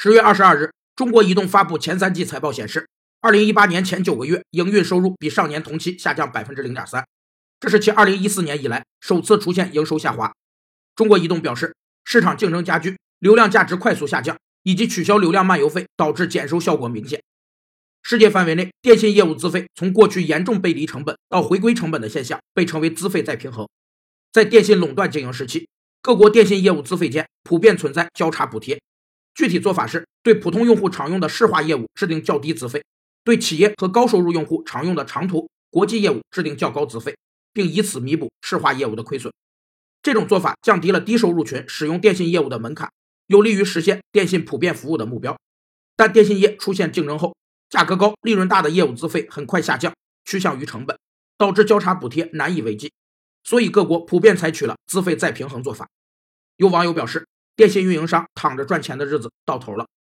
十月二十二日，中国移动发布前三季财报显示，二零一八年前九个月营运收入比上年同期下降百分之零点三，这是其二零一四年以来首次出现营收下滑。中国移动表示，市场竞争加剧，流量价值快速下降，以及取消流量漫游费导致减收效果明显。世界范围内，电信业务资费从过去严重背离成本到回归成本的现象，被称为资费再平衡。在电信垄断经营时期，各国电信业务资费间普遍存在交叉补贴。具体做法是对普通用户常用的市话业务制定较低资费，对企业和高收入用户常用的长途、国际业务制定较高资费，并以此弥补市话业务的亏损。这种做法降低了低收入群使用电信业务的门槛，有利于实现电信普遍服务的目标。但电信业出现竞争后，价格高、利润大的业务资费很快下降，趋向于成本，导致交叉补贴难以为继。所以各国普遍采取了资费再平衡做法。有网友表示。电信运营商躺着赚钱的日子到头了。